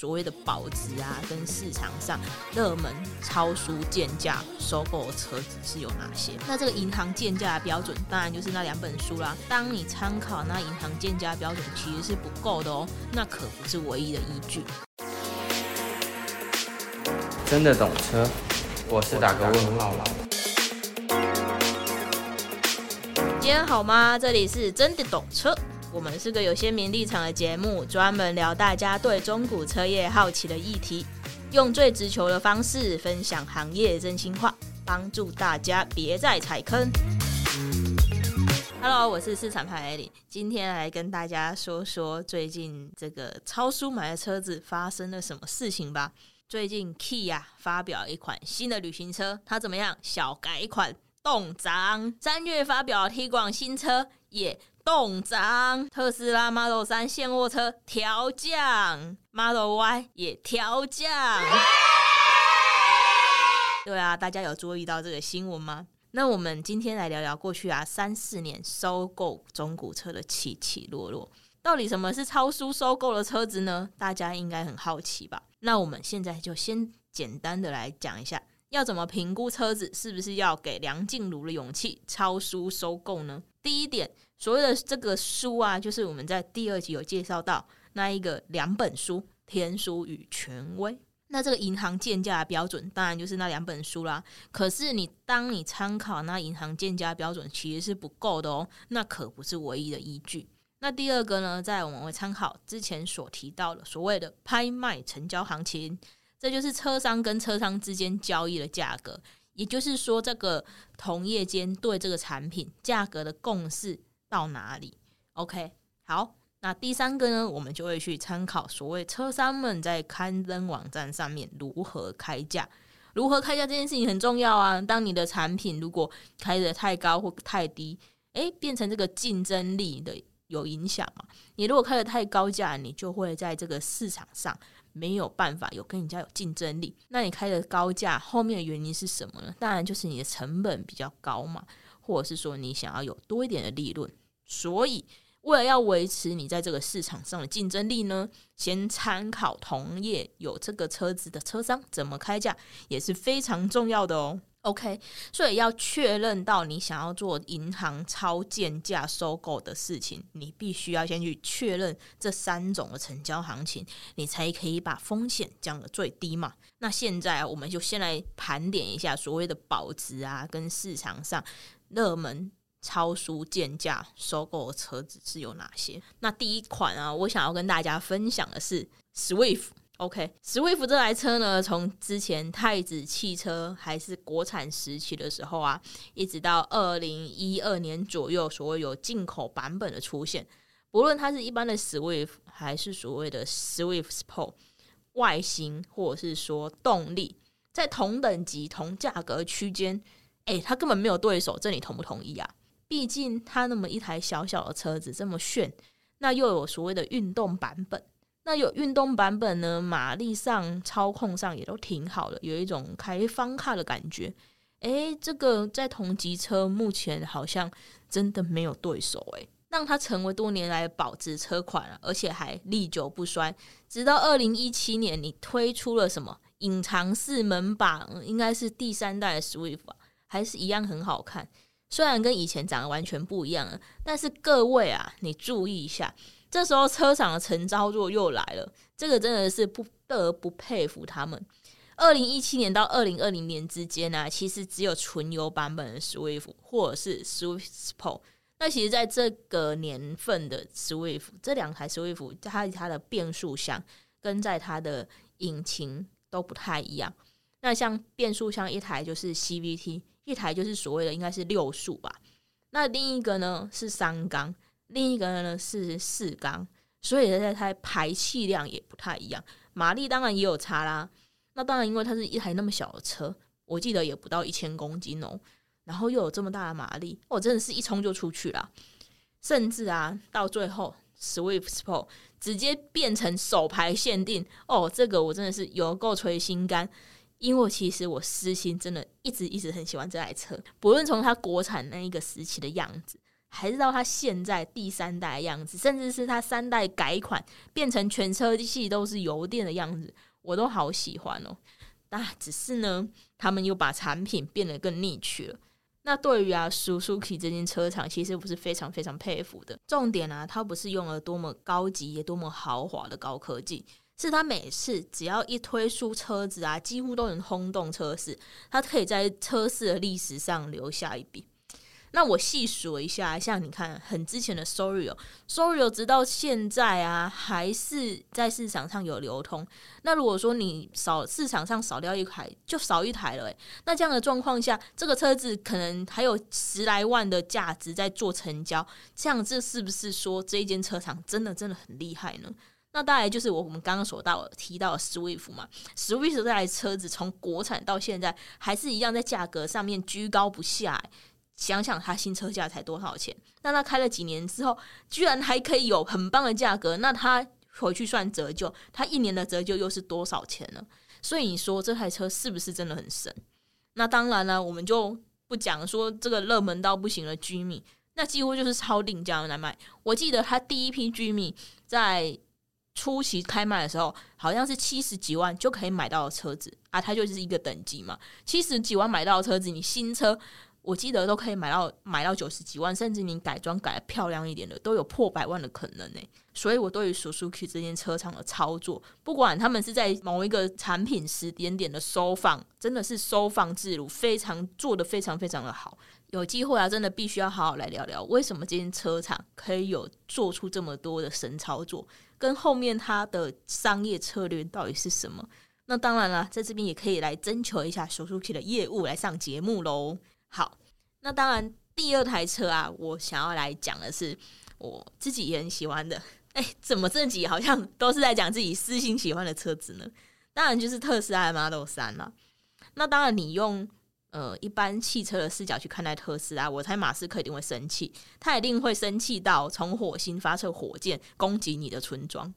所谓的保值啊，跟市场上热门超书建价收购的车子是有哪些？那这个银行建价的标准，当然就是那两本书啦。当你参考那银行建价标准，其实是不够的哦，那可不是唯一的依据。真的懂车，我是打个问号了。今天好吗？这里是真的懂车。我们是个有鲜明立场的节目，专门聊大家对中古车业好奇的议题，用最直球的方式分享行业真心话，帮助大家别再踩坑。Hello，我是市场派艾琳今天来跟大家说说最近这个超叔买的车子发生了什么事情吧。最近 Kia 发表一款新的旅行车，它怎么样？小改款动张，三月发表推广新车也。冻涨，特斯拉 Model 3现货车调降，Model Y 也调降。对啊，大家有注意到这个新闻吗？那我们今天来聊聊过去啊三四年收购中古车的起起落落，到底什么是超叔收购的车子呢？大家应该很好奇吧？那我们现在就先简单的来讲一下，要怎么评估车子是不是要给梁静茹的勇气超叔收购呢？第一点。所谓的这个书啊，就是我们在第二集有介绍到那一个两本书《天书与权威》。那这个银行建价标准，当然就是那两本书啦。可是你当你参考那银行建价标准，其实是不够的哦。那可不是唯一的依据。那第二个呢，在我们会参考之前所提到的所谓的拍卖成交行情，这就是车商跟车商之间交易的价格，也就是说，这个同业间对这个产品价格的共识。到哪里？OK，好，那第三个呢，我们就会去参考所谓车商们在刊登网站上面如何开价，如何开价这件事情很重要啊。当你的产品如果开得太高或太低，诶，变成这个竞争力的有影响嘛。你如果开得太高价，你就会在这个市场上没有办法有跟人家有竞争力。那你开的高价后面的原因是什么呢？当然就是你的成本比较高嘛。或者是说你想要有多一点的利润，所以为了要维持你在这个市场上的竞争力呢，先参考同业有这个车子的车商怎么开价也是非常重要的哦。OK，所以要确认到你想要做银行超贱价收购的事情，你必须要先去确认这三种的成交行情，你才可以把风险降得最低嘛。那现在我们就先来盘点一下所谓的保值啊，跟市场上。热门超书贱价收购车子是有哪些？那第一款啊，我想要跟大家分享的是 Swift。OK，Swift 这台车呢，从之前太子汽车还是国产时期的时候啊，一直到二零一二年左右，所谓有进口版本的出现，不论它是一般的 Swift 还是所谓的 Swift Sport，外形或者是说动力，在同等级同价格区间。诶，他根本没有对手，这你同不同意啊？毕竟他那么一台小小的车子这么炫，那又有所谓的运动版本，那有运动版本呢，马力上、操控上也都挺好的，有一种开方卡的感觉。诶，这个在同级车目前好像真的没有对手，诶，让它成为多年来保值车款，而且还历久不衰。直到二零一七年，你推出了什么隐藏式门把，应该是第三代 Swift 啊。还是一样很好看，虽然跟以前长得完全不一样了，但是各位啊，你注意一下，这时候车厂的神操作又来了，这个真的是不得不佩服他们。二零一七年到二零二零年之间呢、其实只有纯油版本的 Swift 或者是 Swift Sport。那其实在这个年份的 Swift，这两台 Swift，它它的变速箱跟在它的引擎都不太一样。那像变速箱一台就是 CVT。一台就是所谓的应该是六速吧，那另一个呢是三缸，另一个呢是四缸，所以它它排气量也不太一样，马力当然也有差啦。那当然，因为它是一台那么小的车，我记得也不到一千公斤哦，然后又有这么大的马力，我真的是一冲就出去了。甚至啊，到最后 Swift Sport 直接变成手排限定哦，这个我真的是有够捶心肝。因为其实我私心真的一直一直很喜欢这台车，不论从它国产那一个时期的样子，还是到它现在第三代的样子，甚至是它三代改款变成全车系都是油电的样子，我都好喜欢哦。那只是呢，他们又把产品变得更 niche 了。那对于啊，Suzuki 这间车厂，其实我是非常非常佩服的。重点啊，它不是用了多么高级也多么豪华的高科技，是他每次只要一推出车子啊，几乎都能轰动车市，他可以在车市的历史上留下一笔。那我细数一下，像你看，很之前的 Sorio，Sorio 直到现在啊，还是在市场上有流通。那如果说你少市场上少掉一台，就少一台了。诶，那这样的状况下，这个车子可能还有十来万的价值在做成交，这样这是不是说这一间车厂真的真的很厉害呢？那当然就是我们刚刚所到提到的 Swift 嘛，Swift 这台车子从国产到现在还是一样在价格上面居高不下。想想它新车价才多少钱？那它开了几年之后，居然还可以有很棒的价格，那它回去算折旧，它一年的折旧又是多少钱呢？所以你说这台车是不是真的很神？那当然了，我们就不讲说这个热门到不行的 Jimny，那几乎就是超定价来卖。我记得它第一批 Jimny 在初期开卖的时候，好像是七十几万就可以买到的车子啊，它就是一个等级嘛，七十几万买到的车子，你新车。我记得都可以买到买到九十几万，甚至你改装改得漂亮一点的，都有破百万的可能呢。所以，我对于 Suzuki 这间车厂的操作，不管他们是在某一个产品时点点的收放，真的是收放自如，非常做得非常非常的好。有机会啊，真的必须要好好来聊聊，为什么这间车厂可以有做出这么多的神操作，跟后面它的商业策略到底是什么？那当然了，在这边也可以来征求一下 Suzuki 的业务来上节目喽。好，那当然，第二台车啊，我想要来讲的是我自己也很喜欢的。哎、怎么这集好像都是在讲自己私心喜欢的车子呢？当然就是特斯拉 Model 3了。那当然，你用呃一般汽车的视角去看待特斯拉，我猜马斯克一定会生气，他一定会生气到从火星发射火箭攻击你的村庄。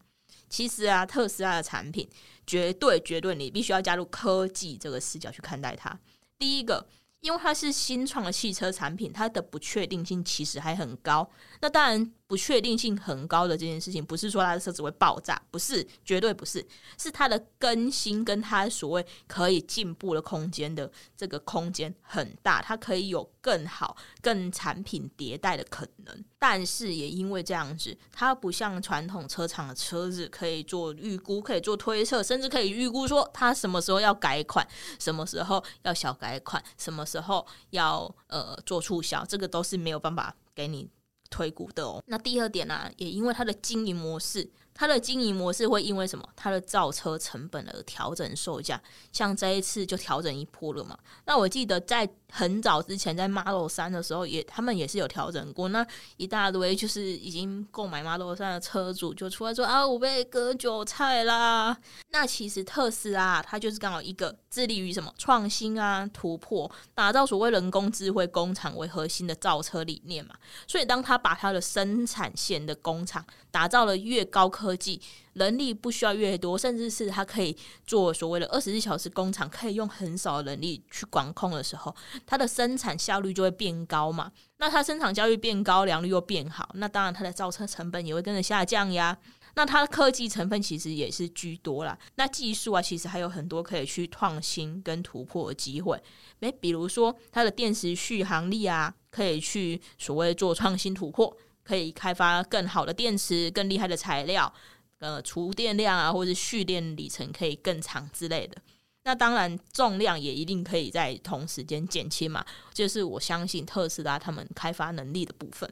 其实啊，特斯拉的产品绝对绝对，你必须要加入科技这个视角去看待它。第一个。因为它是新创的汽车产品，它的不确定性其实还很高。那当然，不确定性很高的这件事情，不是说它的车子会爆炸，不是，绝对不是，是它的更新跟它所谓可以进步的空间的这个空间很大，它可以有更好、更产品迭代的可能。但是也因为这样子，它不像传统车厂的车子可以做预估，可以做推测，甚至可以预估说它什么时候要改款，什么时候要小改款，什么时候要呃做促销，这个都是没有办法给你推估的哦。那第二点呢、也因为它的经营模式，它的经营模式会因为什么？它的造车成本而调整售价。像这一次就调整一波了嘛。那我记得在很早之前，在 Model 3的时候也，他们也是有调整过。那一大堆就是已经购买 Model 3的车主就出来说啊，我被割韭菜啦。那其实特斯拉它就是刚好一个致力于什么创新啊、突破，打造所谓人工智慧工厂为核心的造车理念嘛。所以当他把他的生产线的工厂打造了越高科技，人力不需要越多，甚至是他可以做所谓的二十四小时工厂，可以用很少的人力去管控的时候，它的生产效率就会变高嘛。那它生产效率变高，良率又变好，那当然它的造车成本也会跟着下降呀。那它的科技成分其实也是居多啦。那技术啊，其实还有很多可以去创新跟突破的机会。诶，比如说它的电池续航力啊，可以去所谓做创新突破。可以开发更好的电池、更厉害的材料，呃，储电量啊，或者蓄电里程可以更长之类的。那当然，重量也一定可以在同时间减轻嘛，就是我相信特斯拉他们开发能力的部分。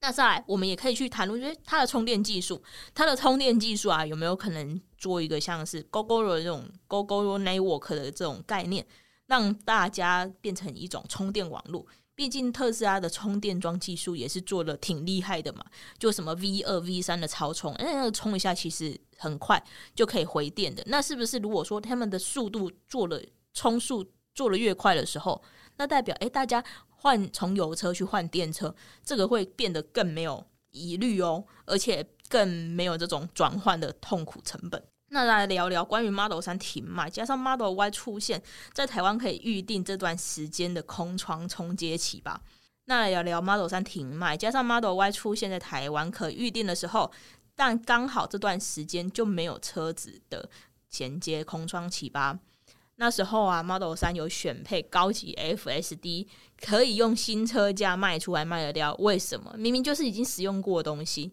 那再来，我们也可以去谈论，就是它的充电技术，它的充电技术啊，有没有可能做一个像是 Gogoro 这种 Gogoro Network 的这种概念，让大家变成一种充电网络？毕竟特斯拉的充电桩技术也是做的挺厉害的嘛，就什么 V 二、V 三的超充，哎，那个充一下其实很快就可以回电的。那是不是如果说他们的速度做了充速做了越快的时候，那代表哎，大家换从油车去换电车，这个会变得更没有疑虑哦，而且更没有这种转换的痛苦成本。那来聊聊关于 Model 3停卖，加上 Model Y 出现在台湾可以预定这段时间的空窗冲接期吧。那聊聊 Model 3停卖，加上 Model Y 出现在台湾可预定的时候，但刚好这段时间就没有车子的衔接空窗期吧。那时候啊，Model 3有选配高级 FSD，可以用新车价卖出来卖得掉。为什么？明明就是已经使用过的东西。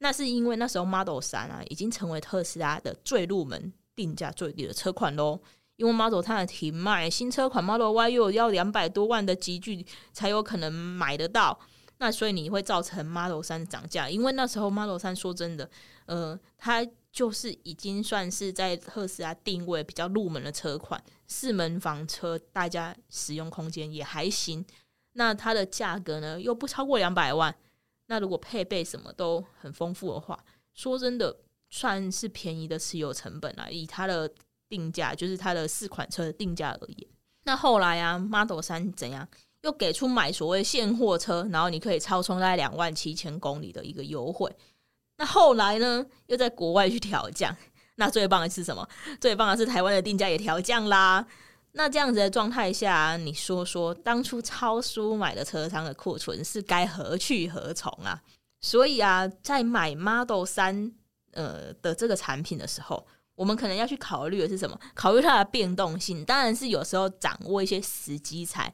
那是因为那时候 Model 3啊，已经成为特斯拉的最入门、定价最低的车款喽。因为 Model 3的停卖，新车款 Model Y 又要两百多万的集距才有可能买得到。那所以你会造成 Model 3涨价。因为那时候 Model 3说真的，呃，它。就是已经算是在特斯拉定位比较入门的车款，四门房车，大家使用空间也还行。那它的价格呢，又不超过两百万。那如果配备什么都很丰富的话，说真的，算是便宜的持有成本啊。以它的定价，就是它的四款车的定价而言。那后来啊，Model 3怎样？又给出买所谓现货车，然后你可以超充在两万七千公里的一个优惠。那后来呢，又在国外去调降。那最棒的是什么？最棒的是台湾的定价也调降啦。那这样子的状态下，你说说，当初超输买的车商的库存是该何去何从啊？所以啊，在买 Model 3呃的这个产品的时候，我们可能要去考虑的是什么？考虑它的变动性。当然是有时候掌握一些时机才。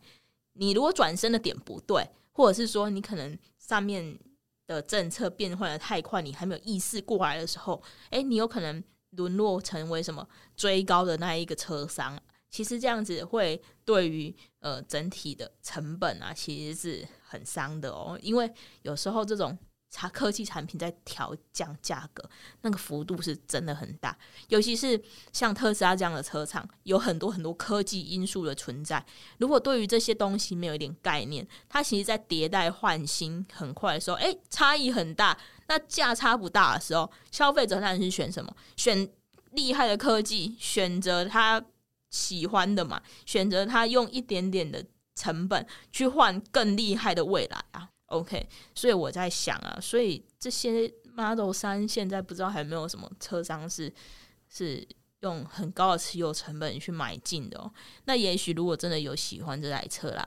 你如果转身的点不对，或者是说你可能上面。的政策变换的太快，你还没有意识过来的时候，诶，你有可能沦落成为什么追高的那一个车商。其实这样子会对于呃整体的成本啊，其实是很伤的哦，因为有时候这种。它科技产品在调降价格，那个幅度是真的很大。尤其是像特斯拉这样的车厂，有很多很多科技因素的存在。如果对于这些东西没有一点概念，它其实，在迭代换新很快的时候，诶，差异很大。那价差不大的时候，消费者当然是选什么？选厉害的科技，选择它喜欢的嘛，选择他用一点点的成本去换更厉害的未来啊。OK，所以我在想啊，所以这些 Model 三现在不知道还有没有什么车商是是用很高的持有成本去买进的哦。那也许如果真的有喜欢这台车啦，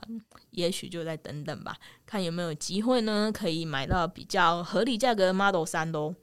也许就再等等吧，看有没有机会呢，可以买到比较合理价格的 Model 三喽。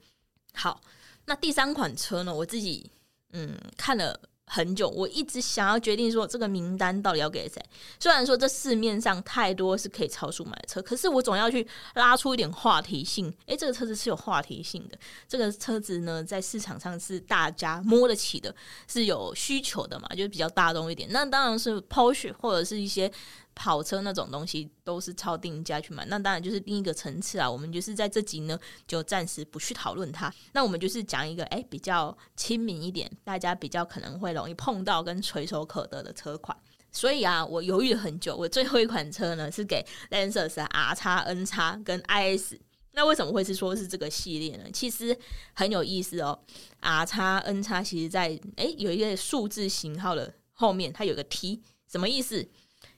好，那第三款车呢，我自己嗯看了。很久，我一直想要决定说这个名单到底要给谁。虽然说这市面上太多是可以超速买车，可是我总要去拉出一点话题性。诶，这个车子是有话题性的，这个车子呢在市场上是大家摸得起的，是有需求的嘛，就是比较大众一点。那当然是抛售或者是一些。跑车那种东西都是超定价去买，那当然就是另一个层次啊。我们就是在这集呢，就暂时不去讨论它。那我们就是讲一个哎、比较亲民一点，大家比较可能会容易碰到跟垂手可得的车款。所以啊，我犹豫了很久，我最后一款车呢是给 Lexus R X N X 跟 I S。那为什么会是说是这个系列呢？其实很有意思哦。R X N X 其实在哎、有一个数字型号的后面，它有个 T，什么意思？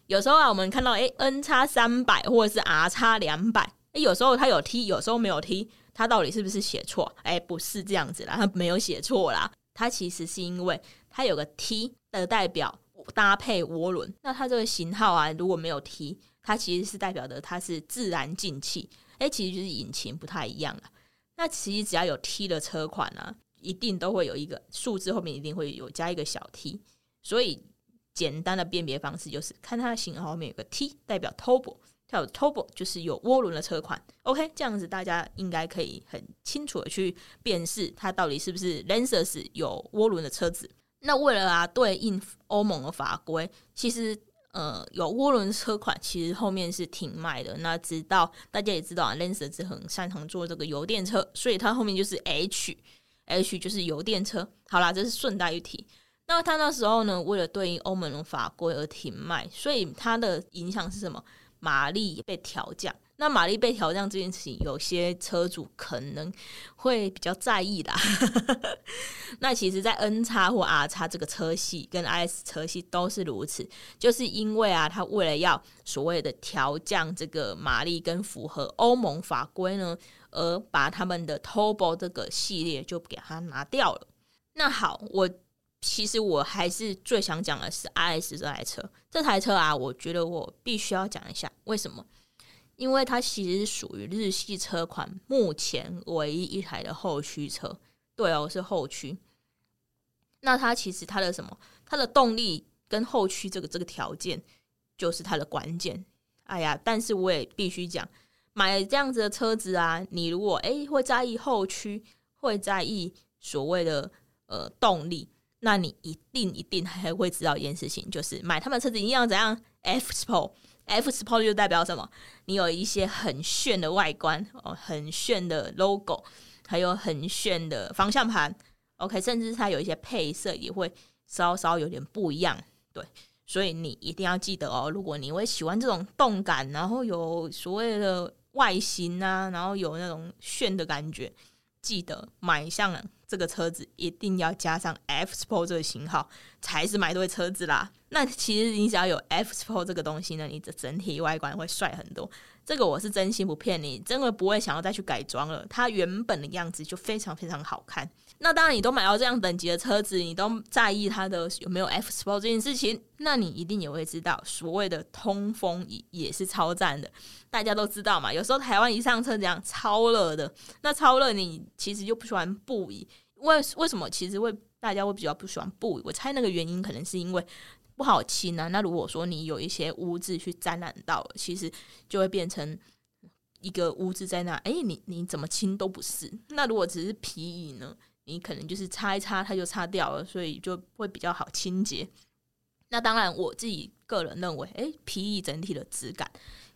有时候啊，我们看到诶 N 叉三百或者是 R 叉两百，诶，有时候它有 T，有时候没有 T，它到底是不是写错？诶，不是这样子啦，它没有写错啦，它其实是因为它有个 T 的代表搭配涡轮，那它这个型号啊，如果没有 T，它其实是代表的它是自然进气，诶，其实就是引擎不太一样了。那其实只要有 T 的车款呢，啊，一定都会有一个数字后面一定会有加一个小 T，所以。简单的辨别方式就是看它的型号后面有个 T，代表 Turbo，它有 Turbo 就是有涡轮的车款。OK，这样子大家应该可以很清楚的去辨识它到底是不是 Lancers 有涡轮的车子。那为了啊对应欧盟的法规，其实呃有涡轮车款其实后面是停卖的。那直到大家也知道啊，Lancers 很擅长做这个油电车，所以它后面就是 H，H 就是油电车。好啦，这是顺带一提。那他那时候呢，为了对应欧盟法规而停卖，所以它的影响是什么？马力被调降。那马力被调降这件事情，有些车主可能会比较在意啦。那其实，在 N 叉或 R 叉这个车系跟 IS 车系都是如此，就是因为啊，它为了要所谓的调降这个马力跟符合欧盟法规呢，而把他们的 Turbo 这个系列就给它拿掉了。那好，我。其实我还是最想讲的是 IS 这台车。这台车啊，我觉得我必须要讲一下为什么。因为它其实是属于日系车款目前唯一一台的后驱车。对哦，是后驱。那它其实它的什么？它的动力跟后驱这个这个条件就是它的关键。哎呀，但是我也必须讲，买这样子的车子啊，你如果诶会在意后驱，会在意所谓的呃动力，那你一定一定还会知道一件事情，就是买他们车子一定要怎样？F Sport，F Sport 就代表什么？你有一些很炫的外观哦，很炫的 logo，还有很炫的方向盘。OK，甚至它有一些配色也会稍稍有点不一样，对。所以你一定要记得哦，如果你会喜欢这种动感，然后有所谓的外形啊，然后有那种炫的感觉，记得买上了这个车子，一定要加上 F Sport 这个型号，才是买对车子啦。那其实你只要有 F Sport 这个东西呢，你的整体外观会帅很多。这个我是真心不骗你，真的不会想要再去改装了，它原本的样子就非常非常好看。那当然，你都买到这样等级的车子，你都在意它的有没有 F Sport 这件事情，那你一定也会知道，所谓的通风椅也是超赞的。大家都知道嘛，有时候台湾一上车这样超热的，那超热你其实就不喜欢布椅，为为什么？其实会大家会比较不喜欢布椅，我猜那个原因可能是因为不好清啊。那如果说你有一些污渍去沾染到，其实就会变成一个污渍在那，哎，你你怎么清都不是。那如果只是皮椅呢？你可能就是擦一擦，它就擦掉了，所以就会比较好清洁。那当然，我自己个人认为，诶，皮椅整体的质感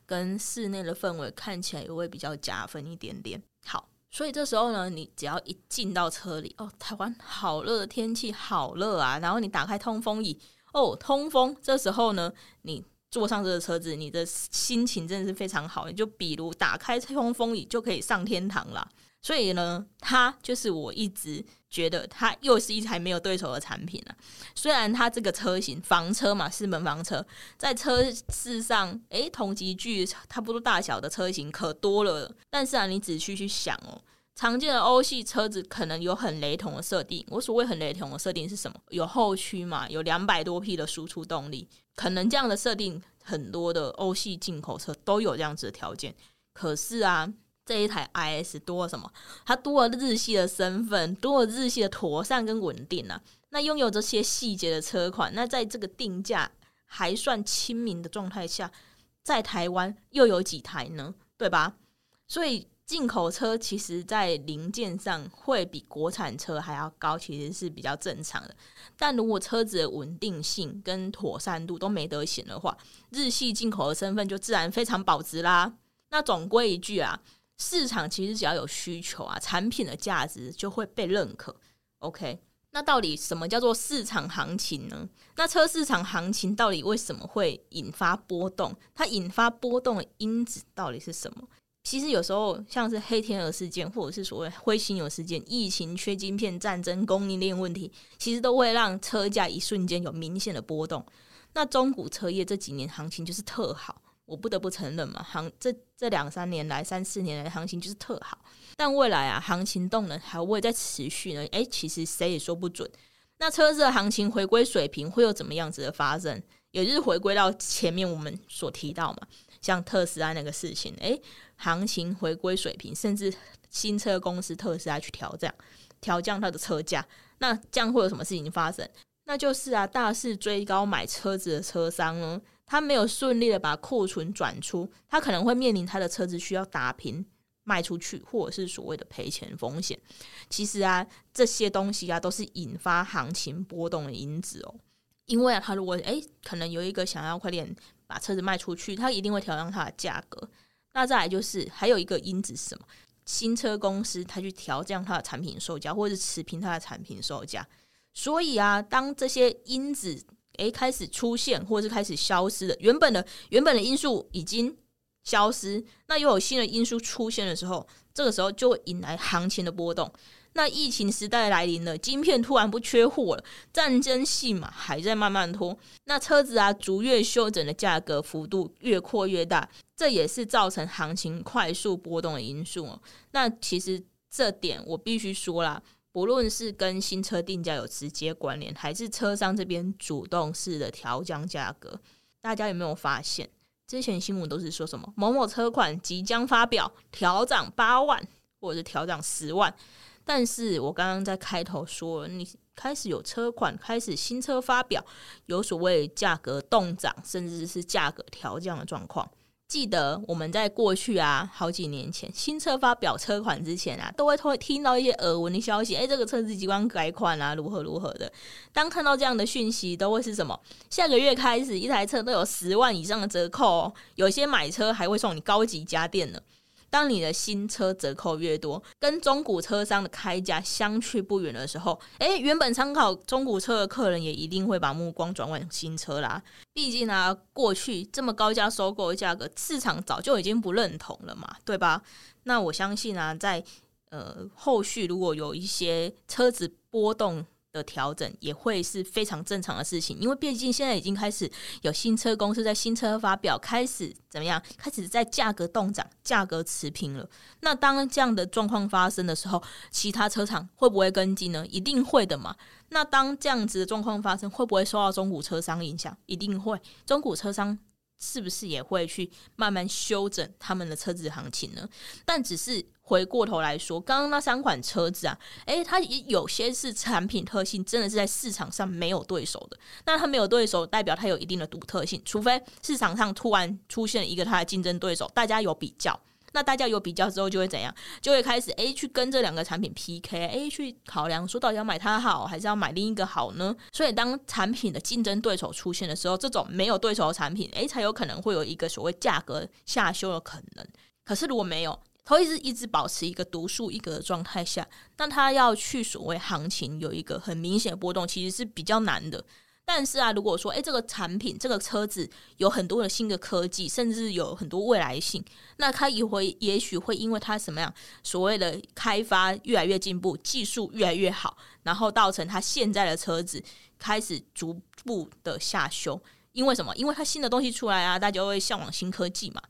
跟室内的氛围看起来也会比较加分一点点。好，所以这时候呢，你只要一进到车里，哦，台湾好热的天气，好热啊！然后你打开通风椅，哦，通风。这时候呢，你坐上这个车子，你的心情真的是非常好。你就比如打开通风椅，就可以上天堂了。所以呢，它就是我一直觉得它又是一台没有对手的产品了。虽然它这个车型房车嘛，四门房车，在车市上，诶，同级距差不多大小的车型可多了。但是啊，你仔细去想哦，常见的欧系车子可能有很雷同的设定。我所谓很雷同的设定是什么？有后驱嘛，有两百多匹的输出动力，可能这样的设定很多的欧系进口车都有这样子的条件。可是啊。这一台 IS 多了什么？它多了日系的身份，多了日系的妥善跟稳定啊。那拥有这些细节的车款，那在这个定价还算亲民的状态下，在台湾又有几台呢？对吧？所以进口车其实在零件上会比国产车还要高，其实是比较正常的。但如果车子的稳定性跟妥善度都没得选的话，日系进口的身份就自然非常保值啦。那总归一句啊。市场其实只要有需求啊，产品的价值就会被认可。OK，那到底什么叫做市场行情呢？那车市场行情到底为什么会引发波动？它引发波动的因子到底是什么？其实有时候像是黑天鹅事件，或者是所谓灰犀牛事件、疫情、缺晶片、战争、供应链问题，其实都会让车价一瞬间有明显的波动。那中古车业这几年行情就是特好。我不得不承认嘛，行这这两三年来、三四年来行情就是特好，但未来啊，行情动能还会再持续呢？诶，其实谁也说不准。那车子的行情回归水平会有怎么样子的发生？也就是回归到前面我们所提到嘛，像特斯拉那个事情，诶，行情回归水平，甚至新车公司特斯拉去调降、调降它的车价，那这样会有什么事情发生？那就是啊，大肆追高买车子的车商呢。他没有顺利的把库存转出，他可能会面临他的车子需要打平卖出去，或者是所谓的赔钱风险。其实啊，这些东西啊都是引发行情波动的因子哦。因为啊，他如果诶可能有一个想要快点把车子卖出去，他一定会调降它的价格。那再来就是还有一个因子是什么？新车公司他去调降它的产品售价，或者是持平它的产品售价。所以啊，当这些因子。诶，开始出现或者是开始消失的，原本的原本的因素已经消失，那又有新的因素出现的时候，这个时候就会引来行情的波动。那疫情时代来临了，晶片突然不缺货了，战争戏码还在慢慢拖，那车子啊逐月修整的价格幅度越扩越大，这也是造成行情快速波动的因素哦。那其实这点我必须说啦。不论是跟新车定价有直接关联，还是车商这边主动式的调降价格，大家有没有发现，之前新闻都是说什么某某车款即将发表调涨八万，或者是调涨十万。但是我刚刚在开头说，你开始有车款开始新车发表，有所谓价格动涨，甚至是价格调降的状况。记得我们在过去啊，好几年前新车发表车款之前啊，都会会听到一些耳闻的消息，诶，这个车子即将改款啊，如何如何的。当看到这样的讯息，都会是什么？下个月开始，一台车都有十万以上的折扣哦，有些买车还会送你高级家电呢。当你的新车折扣越多，跟中古车商的开价相去不远的时候，诶，原本参考中古车的客人也一定会把目光转往新车啦。毕竟啊，过去这么高价收购的价格，市场早就已经不认同了嘛，对吧？那我相信啊，在呃后续如果有一些车子波动，的调整也会是非常正常的事情，因为毕竟现在已经开始有新车公司在新车发表，开始怎么样？开始在价格动涨、价格持平了。那当这样的状况发生的时候，其他车厂会不会跟进呢？一定会的嘛。那当这样子的状况发生，会不会受到中古车商影响？一定会。中古车商。是不是也会去慢慢修整他们的车子行情呢？但只是回过头来说，刚刚那三款车子啊，诶，它也有些是产品特性，真的是在市场上没有对手的。那它没有对手，代表它有一定的独特性，除非市场上突然出现一个它的竞争对手，大家有比较。那大家有比较之后就会怎样？就会开始诶去跟这两个产品 PK，诶去考量说到底要买它好还是要买另一个好呢？所以当产品的竞争对手出现的时候，这种没有对手的产品，诶才有可能会有一个所谓价格下修的可能。可是如果没有，它一直一直保持一个独树一格的状态下，那它要去所谓行情有一个很明显的波动，其实是比较难的。但是啊，如果说诶，这个产品这个车子有很多的新的科技，甚至有很多未来性，那它也会也许会因为它什么样所谓的开发越来越进步，技术越来越好，然后造成它现在的车子开始逐步的下修。因为什么？因为它新的东西出来啊，大家会向往新科技嘛。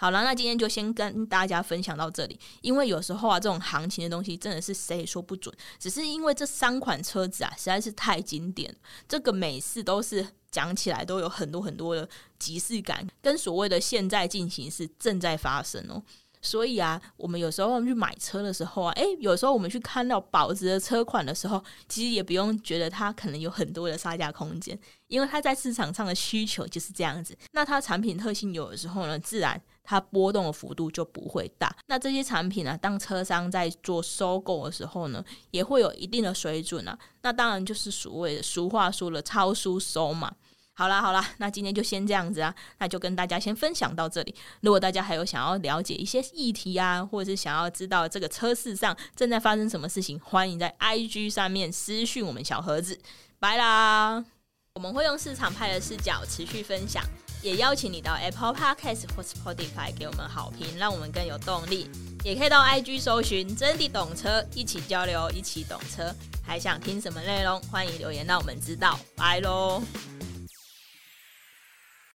好了，那今天就先跟大家分享到这里。因为有时候啊，这种行情的东西真的是谁也说不准。只是因为这三款车子啊，实在是太经典，这个每次都是讲起来都有很多很多的即视感，跟所谓的现在进行式正在发生哦。所以啊，我们有时候去买车的时候啊，诶，有时候我们去看到保值的车款的时候，其实也不用觉得它可能有很多的杀价空间，因为它在市场上的需求就是这样子。那它产品特性有的时候呢，自然它波动的幅度就不会大。那这些产品呢，当车商在做收购的时候呢，也会有一定的水准啊。那当然就是所谓的俗话说的“超书收”嘛。好啦好啦，那今天就先这样子啊，那就跟大家先分享到这里。如果大家还有想要了解一些议题啊，或者是想要知道这个车市上正在发生什么事情，欢迎在 IG 上面私讯我们小盒子。拜啦！我们会用市场派的视角持续分享，也邀请你到 Apple Podcast 或 Spotify 给我们好评，让我们更有动力。也可以到 IG 搜寻真的懂车，一起交流，一起懂车。还想听什么内容？欢迎留言让我们知道。拜喽！